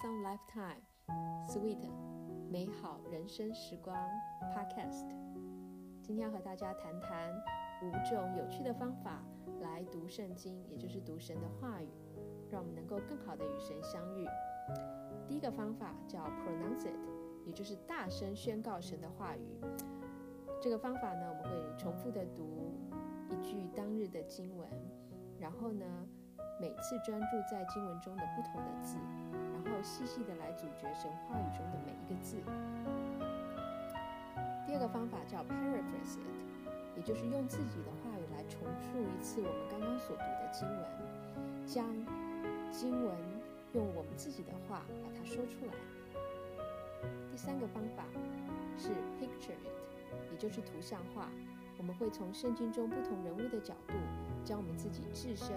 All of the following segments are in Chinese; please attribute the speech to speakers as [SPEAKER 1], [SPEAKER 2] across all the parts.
[SPEAKER 1] Some Lifetime Sweet 美好人生时光 Podcast。今天要和大家谈谈五种有趣的方法来读圣经，也就是读神的话语，让我们能够更好的与神相遇。第一个方法叫 Pronounce it，也就是大声宣告神的话语。这个方法呢，我们会重复的读一句当日的经文，然后呢。每次专注在经文中的不同的字，细细的来咀嚼神话语中的每一个字。第二个方法叫 paraphrase it，也就是用自己的话语来重述一次我们刚刚所读的经文，将经文用我们自己的话把它说出来。第三个方法是 picture it，也就是图像化。我们会从圣经中不同人物的角度，将我们自己置身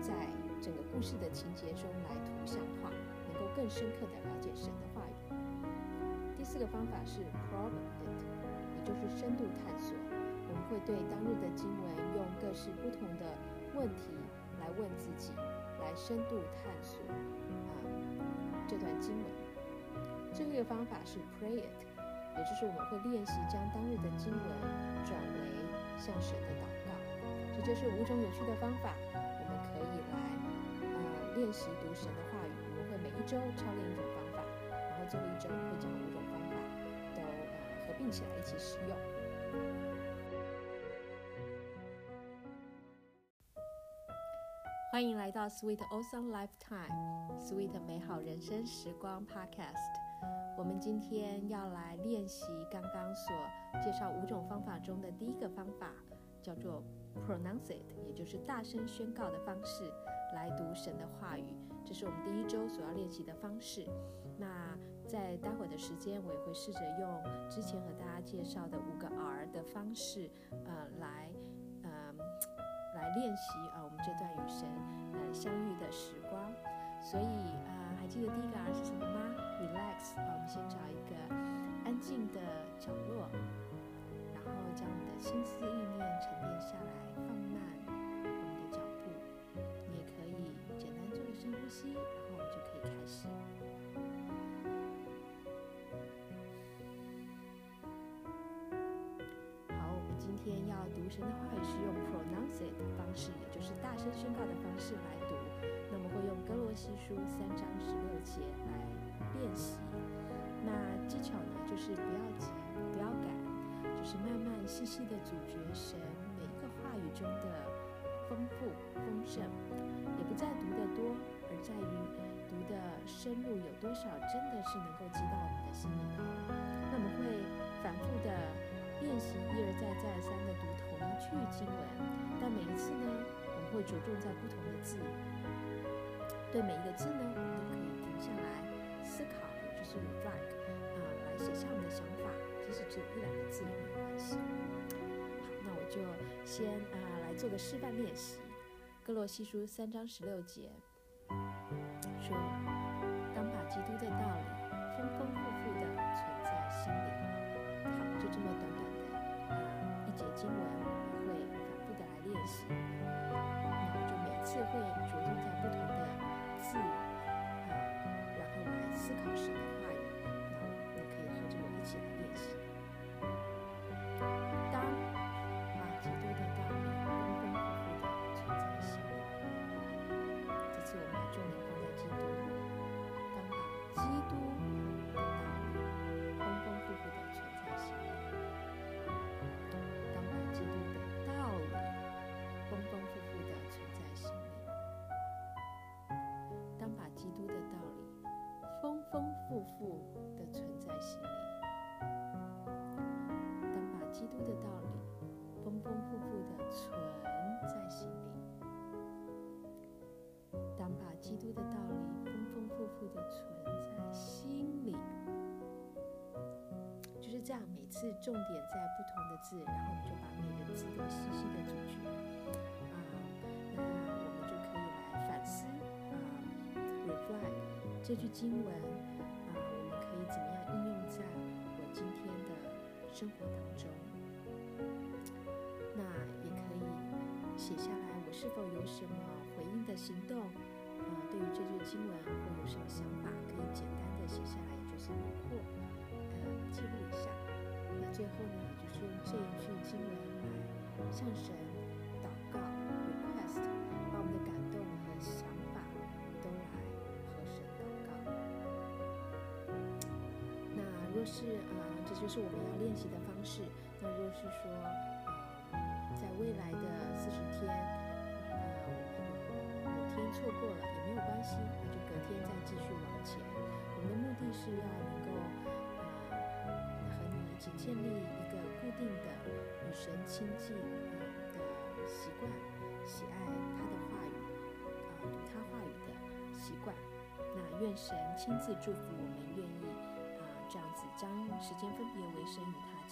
[SPEAKER 1] 在。整个故事的情节中来图像化，能够更深刻的了解神的话语。第四个方法是 probe it，也就是深度探索。我们会对当日的经文用各式不同的问题来问自己，来深度探索啊这段经文。最后一个方法是 pray it，也就是我们会练习将当日的经文转为向神的祷告。这就是五种有趣的方法，我们可以来呃。练习读神的话，一周操练一种方法，然后最后一周会将五种方法都呃合并起来一起使用。欢迎来到 Sweet Awesome Lifetime Sweet 美好人生时光 Podcast。我们今天要来练习刚刚所介绍五种方法中的第一个方法，叫做 Pronounce it，也就是大声宣告的方式。来读神的话语，这是我们第一周所要练习的方式。那在待会的时间，我也会试着用之前和大家介绍的五个 R 的方式，呃，来，呃，来练习啊，我们这段与神呃相遇的时光。所以啊，还记得第一个 R 是什么吗？Relax 啊，我们先找一个安静的角落，然后将我们的心思意念沉淀下来，放天要读神的话语是用 pronounce it 的方式，也就是大声宣告的方式来读。那么会用哥罗西书三章十六节来练习。那技巧呢，就是不要急，不要赶，就是慢慢细细的咀嚼神每一个话语中的丰富丰盛，也不在读得多。而在于读的深入有多少，真的是能够击到我们的心里句经文，但每一次呢，我们会着重在不同的字。对每一个字呢，我们都可以停下来思考，也就是 reflect 啊，来写下我们的想法，即使只有一两个字也没关系。好，那我就先啊来做个示范练习，《哥罗西书》三章十六节。说，系，然后就每次会着重在不同的字啊，然后来思考神的话语，然后你可以和着我一起来练习。当啊，基督的道理丰丰富富的存在心里。这次我们把重点放在基督，当把基督。这样，每次重点在不同的字，然后我们就把每个字都细细的咀嚼啊，那我们就可以来反思啊，reflect 这句经文。怎么样应用在我今天的生活当中？那也可以写下来，我是否有什么回应的行动，呃，对于这句经文我有什么想法，可以简单的写下来，就是一句经文来向神祷告，request，把我们的感动和想法都来和神祷告。那若是呃，这就是我们要练习的方式。那若是说，呃，在未来的四十天，呃，某天错过了也没有关系，那就隔天再继续往前。我们的目的是要能够，呃，和你一起建立一个定的与神亲近啊的习惯，喜爱他的话语，啊，读他话语的习惯。那愿神亲自祝福我们，愿意啊这样子将时间分别为神与他